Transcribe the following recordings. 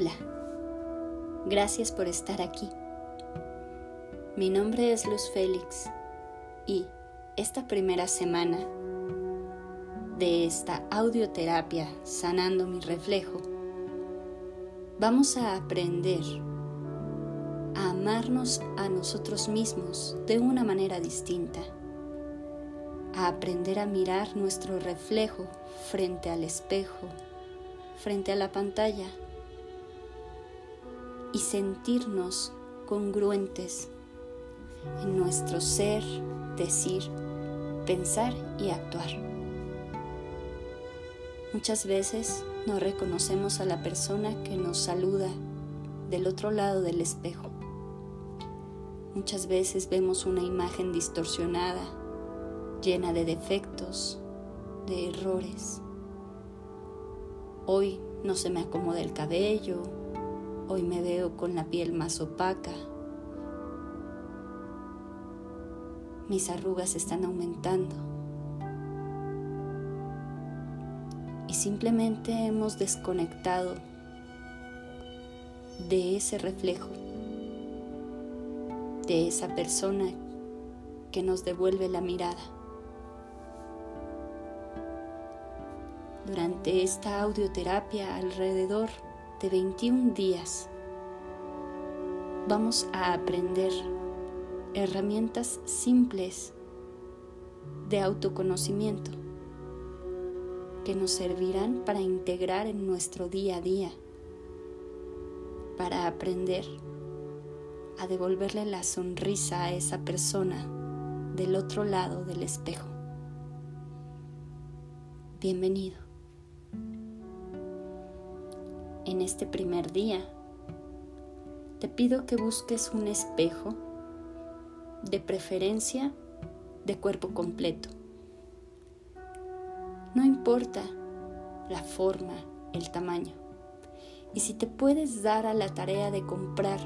Hola, gracias por estar aquí. Mi nombre es Luz Félix y esta primera semana de esta audioterapia sanando mi reflejo, vamos a aprender a amarnos a nosotros mismos de una manera distinta, a aprender a mirar nuestro reflejo frente al espejo, frente a la pantalla y sentirnos congruentes en nuestro ser, decir, pensar y actuar. Muchas veces no reconocemos a la persona que nos saluda del otro lado del espejo. Muchas veces vemos una imagen distorsionada, llena de defectos, de errores. Hoy no se me acomoda el cabello, hoy me veo con la piel más opaca, mis arrugas están aumentando. Y simplemente hemos desconectado de ese reflejo, de esa persona que nos devuelve la mirada. Durante esta audioterapia alrededor de 21 días vamos a aprender herramientas simples de autoconocimiento que nos servirán para integrar en nuestro día a día, para aprender a devolverle la sonrisa a esa persona del otro lado del espejo. Bienvenido. En este primer día, te pido que busques un espejo de preferencia de cuerpo completo. No importa la forma, el tamaño. Y si te puedes dar a la tarea de comprar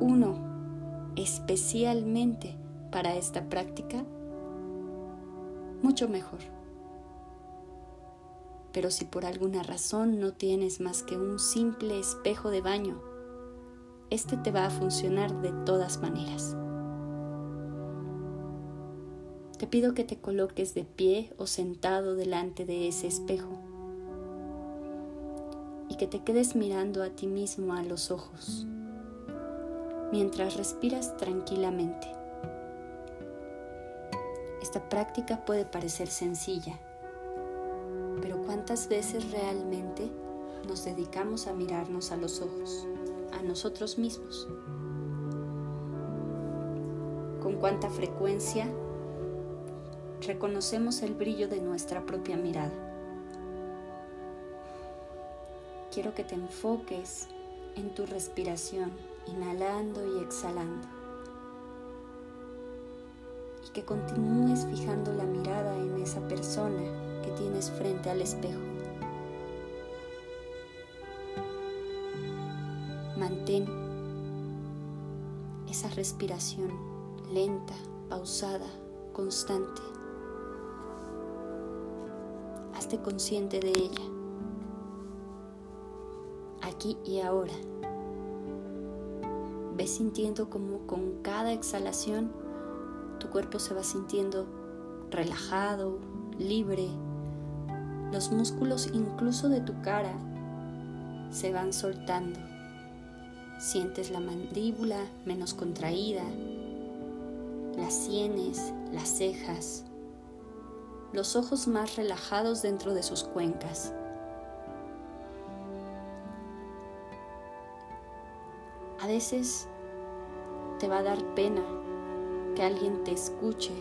uno especialmente para esta práctica, mucho mejor. Pero si por alguna razón no tienes más que un simple espejo de baño, este te va a funcionar de todas maneras. Te pido que te coloques de pie o sentado delante de ese espejo y que te quedes mirando a ti mismo a los ojos mientras respiras tranquilamente. Esta práctica puede parecer sencilla, ¿cuántas veces realmente nos dedicamos a mirarnos a los ojos, a nosotros mismos? ¿Con cuánta frecuencia reconocemos el brillo de nuestra propia mirada. Quiero que te enfoques en tu respiración, inhalando y exhalando. Y que continúes fijando la mirada en esa persona tienes frente al espejo. Mantén esa respiración lenta, pausada, constante consciente de ella, aquí y ahora. Ves sintiendo como con cada exhalación tu cuerpo se va sintiendo relajado, libre. Los músculos incluso de tu cara se van soltando. Sientes la mandíbula menos contraída, las sienes, las cejas, los ojos más relajados dentro de sus cuencas. A veces te va a dar pena que alguien te escuche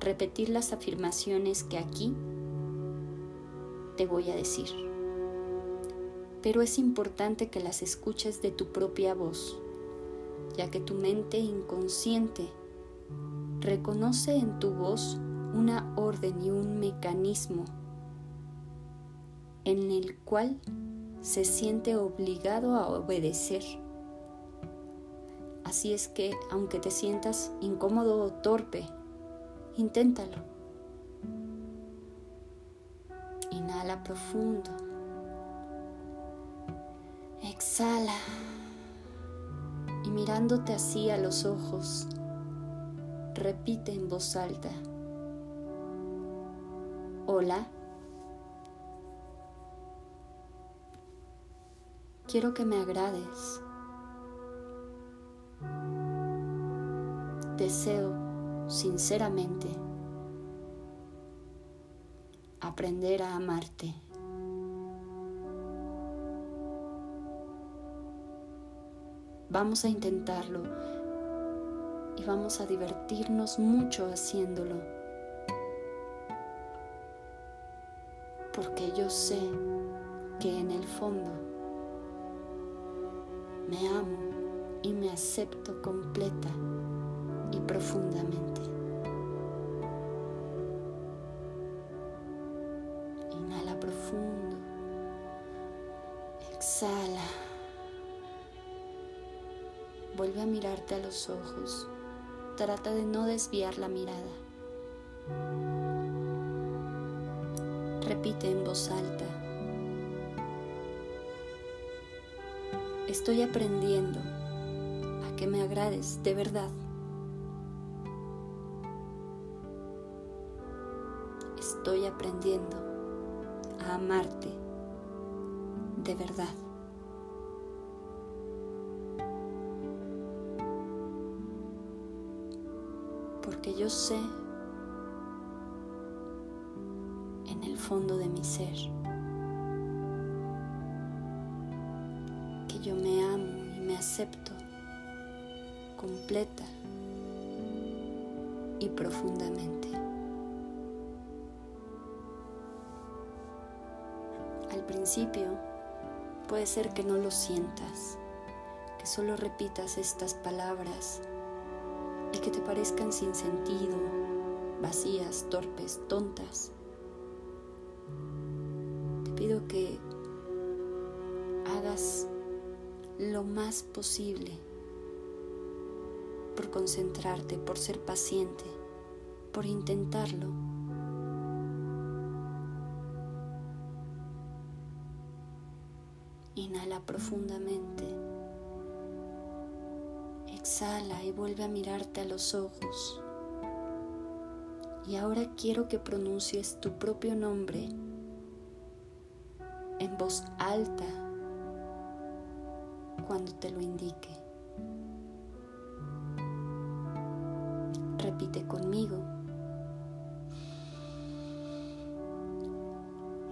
repetir las afirmaciones que aquí te voy a decir. Pero es importante que las escuches de tu propia voz, ya que tu mente inconsciente reconoce en tu voz una orden y un mecanismo en el cual se siente obligado a obedecer. Así es que, aunque te sientas incómodo o torpe, inténtalo. Inhala profundo. Exhala y mirándote así a los ojos, repite en voz alta. Hola. Quiero que me agrades. Deseo sinceramente aprender a amarte. Vamos a intentarlo y vamos a divertirnos mucho haciéndolo. Porque yo sé que en el fondo me amo y me acepto completa y profundamente. Vuelve a mirarte a los ojos. Trata de no desviar la mirada. Repite en voz alta. Estoy aprendiendo a que me agrades de verdad. Estoy aprendiendo a amarte de verdad. Yo sé en el fondo de mi ser que yo me amo y me acepto completa y profundamente. Al principio puede ser que no lo sientas, que solo repitas estas palabras y que te parezcan sin sentido, vacías, torpes, tontas. Te pido que hagas lo más posible por concentrarte, por ser paciente, por intentarlo. Inhala profundamente. Exhala y vuelve a mirarte a los ojos. Y ahora quiero que pronuncies tu propio nombre en voz alta cuando te lo indique. Repite conmigo.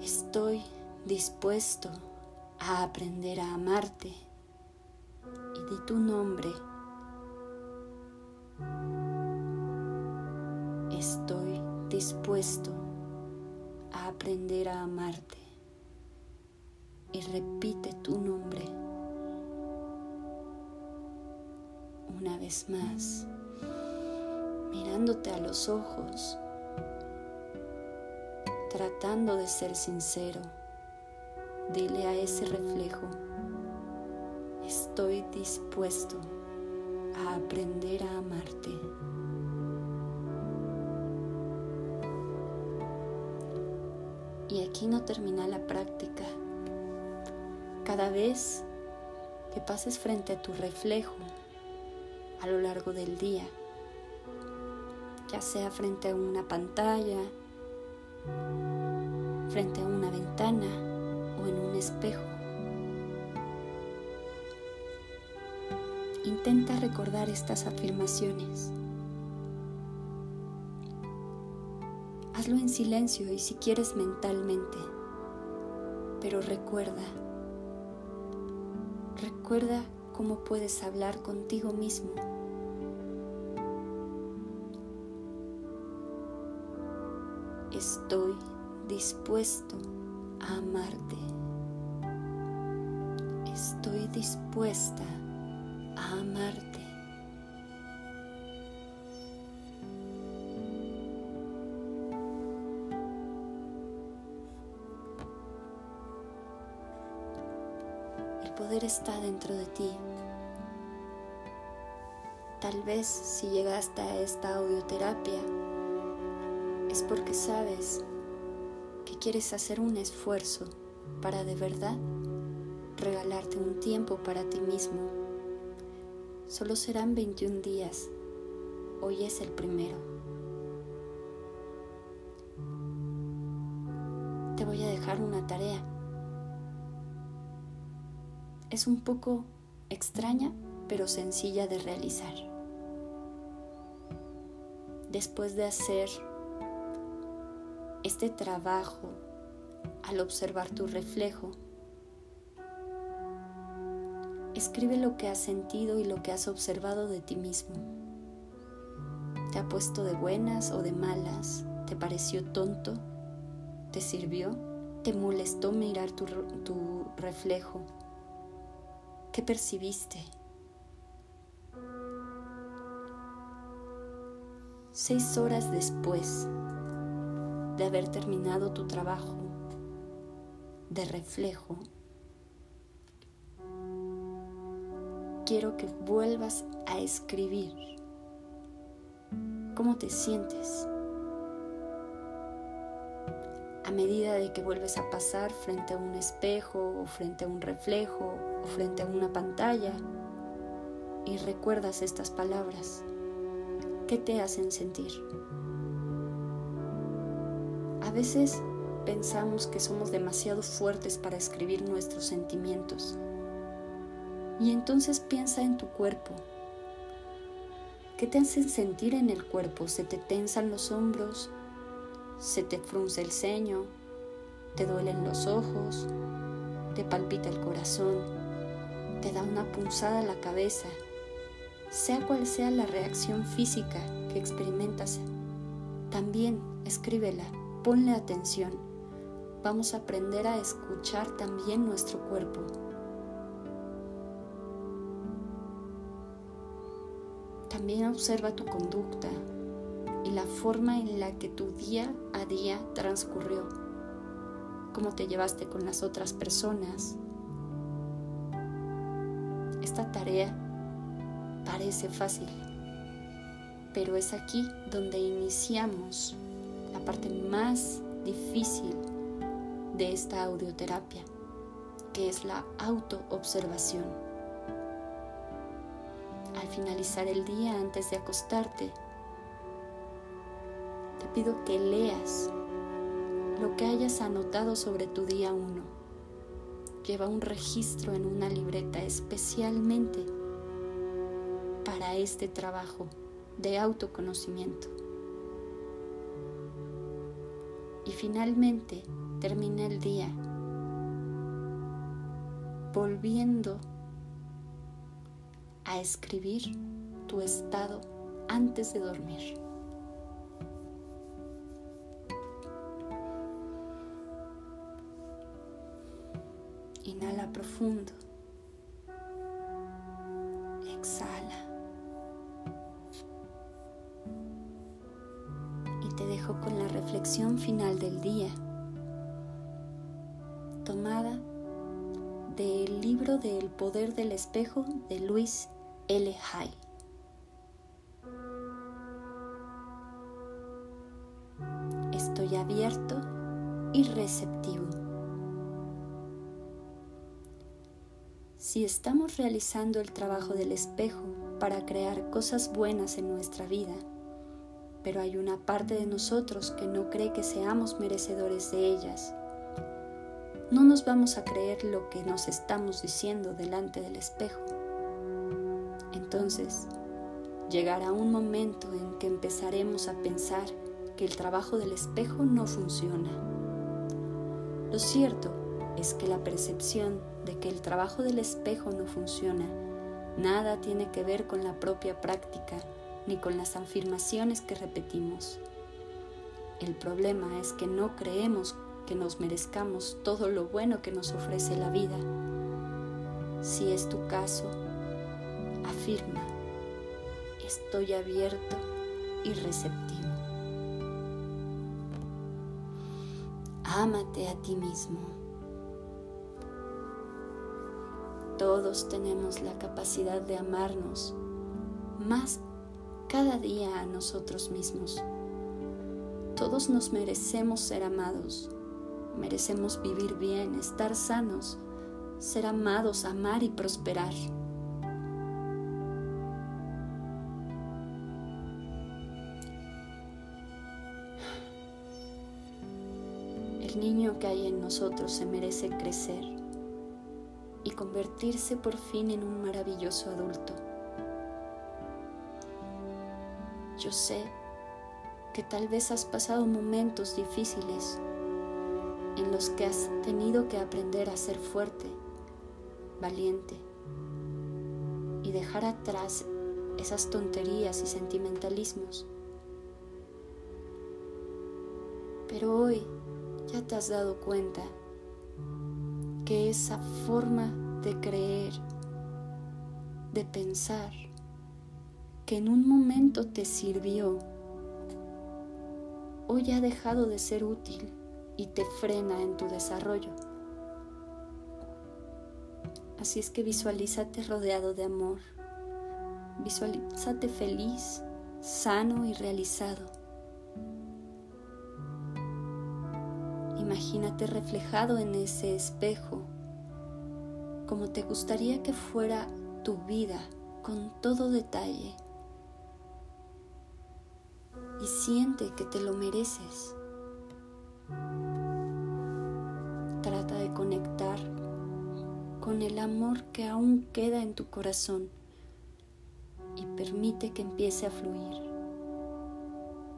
Estoy dispuesto a aprender a amarte y di tu nombre. Dispuesto a aprender a amarte y repite tu nombre una vez más, mirándote a los ojos, tratando de ser sincero. Dile a ese reflejo, estoy dispuesto a aprender a amarte. Y aquí no termina la práctica. Cada vez que pases frente a tu reflejo a lo largo del día, ya sea frente a una pantalla, frente a una ventana o en un espejo, intenta recordar estas afirmaciones. Hazlo en silencio y si quieres mentalmente, pero recuerda, recuerda cómo puedes hablar contigo mismo. Estoy dispuesto a amarte. Estoy dispuesta a amarte. Poder está dentro de ti. Tal vez si llegaste a esta audioterapia es porque sabes que quieres hacer un esfuerzo para de verdad regalarte un tiempo para ti mismo. Solo serán 21 días. Hoy es el primero. Es un poco extraña, pero sencilla de realizar. Después de hacer este trabajo al observar tu reflejo, escribe lo que has sentido y lo que has observado de ti mismo. ¿Te ha puesto de buenas o de malas? ¿Te pareció tonto? ¿Te sirvió? ¿Te molestó mirar tu, reflejo? ¿Qué percibiste? Seis horas después de haber terminado tu trabajo de reflejo, quiero que vuelvas a escribir cómo te sientes a medida de que vuelves a pasar frente a un espejo o frente a un reflejo frente a una pantalla y recuerdas estas palabras, ¿qué te hacen sentir? A veces pensamos que somos demasiado fuertes para escribir nuestros sentimientos. Y entonces piensa en tu cuerpo. ¿Qué te hacen sentir en el cuerpo? ¿Se te tensan los hombros? se te frunce el ceño, te duelen los ojos, te palpita el corazón, te da una punzada la cabeza, sea cual sea la reacción física que experimentas, también escríbela, ponle atención. Vamos a aprender a escuchar también nuestro cuerpo. También observa tu conducta, y la forma en la que tu día a día transcurrió, cómo te llevaste con las otras personas. Esta tarea parece fácil, pero es aquí donde iniciamos la parte más difícil de esta audioterapia, que es la autoobservación. Al finalizar el día antes de acostarte, pido que leas lo que hayas anotado sobre tu día 1. Lleva un registro en una libreta especialmente para este trabajo de autoconocimiento. Y finalmente termina el día volviendo a escribir tu estado antes de dormir. Inhala profundo. Exhala. Y te dejo con la reflexión final del día, tomada del libro del poder del espejo de Luis L. Hay. Estoy abierto y receptivo. Si estamos realizando el trabajo del espejo para crear cosas buenas en nuestra vida, pero hay una parte de nosotros que no cree que seamos merecedores de ellas, no nos vamos a creer lo que nos estamos diciendo delante del espejo. Entonces, llegará un momento en que empezaremos a pensar que el trabajo del espejo no funciona. Lo cierto es que la percepción de que el trabajo del espejo no funciona nada tiene que ver con la propia práctica ni con las afirmaciones que repetimos. El problema es que no creemos que nos merezcamos todo lo bueno que nos ofrece la vida. Si es tu caso, afirma, estoy abierto y receptivo. Ámate a ti mismo. Tenemos la capacidad de amarnos más cada día a nosotros mismos. Todos nos merecemos ser amados, merecemos vivir bien, estar sanos, ser amados, amar y prosperar. El niño que hay en nosotros se merece crecer y convertirse por fin en un maravilloso adulto. Yo sé que tal vez has pasado momentos difíciles en los que has tenido que aprender a ser fuerte, valiente y dejar atrás esas tonterías y sentimentalismos. Pero hoy ya te has dado cuenta que esa forma de creer, de pensar, que en un momento te sirvió, hoy ha dejado de ser útil y te frena en tu desarrollo. Así es que visualízate rodeado de amor, visualízate feliz, sano y realizado. Imagínate reflejado en ese espejo, como te gustaría que fuera tu vida con todo detalle y siente que te lo mereces. Trata de conectar con el amor que aún queda en tu corazón y permite que empiece a fluir,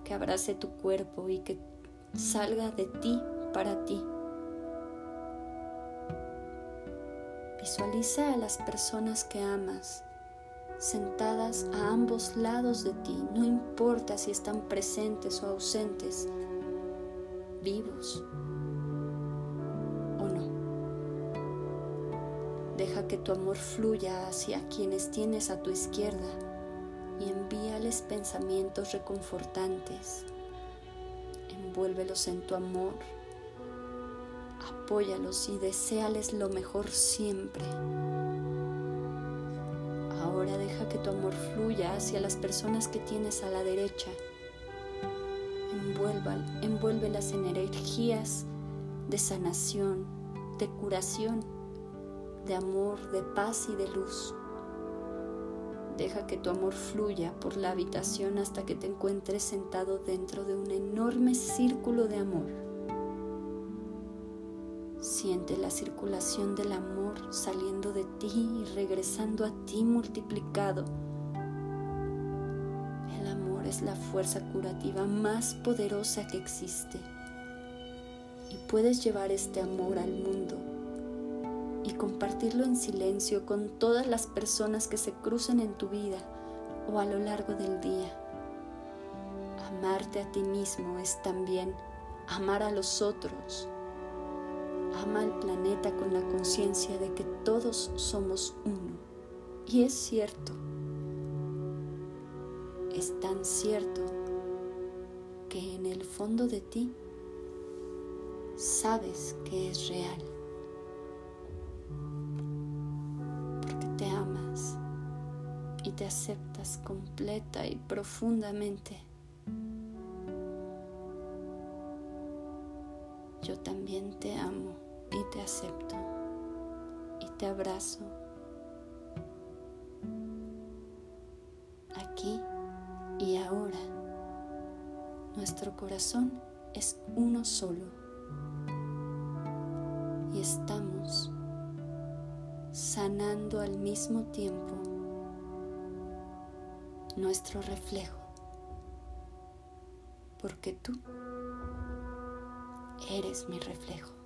que abrace tu cuerpo y que salga de ti para ti. Visualiza a las personas que amas sentadas a ambos lados de ti, no importa si están presentes o ausentes, vivos o no. Deja que tu amor fluya hacia quienes tienes a tu izquierda y envíales pensamientos reconfortantes. Envuélvelos en tu amor, apóyalos y deséales lo mejor siempre. Ahora deja que tu amor fluya hacia las personas que tienes a la derecha. envuélvelas en energías de sanación, de curación, de amor, de paz y de luz. Deja que tu amor fluya por la habitación hasta que te encuentres sentado dentro de un enorme círculo de amor. Siente la circulación del amor saliendo de ti y regresando a ti multiplicado. El amor es la fuerza curativa más poderosa que existe. Y puedes llevar este amor al mundo y compartirlo en silencio con todas las personas que se crucen en tu vida o a lo largo del día. Amarte a ti mismo es también amar a los otros ama al planeta con la conciencia de que todos somos uno. Y es cierto, es tan cierto que en el fondo de ti sabes que es real. Porque te amas y te aceptas completa y profundamente. Yo también te amo y te acepto y te abrazo aquí y ahora. Nuestro corazón es uno solo y estamos sanando al mismo tiempo nuestro reflejo, porque tú eres mi reflejo.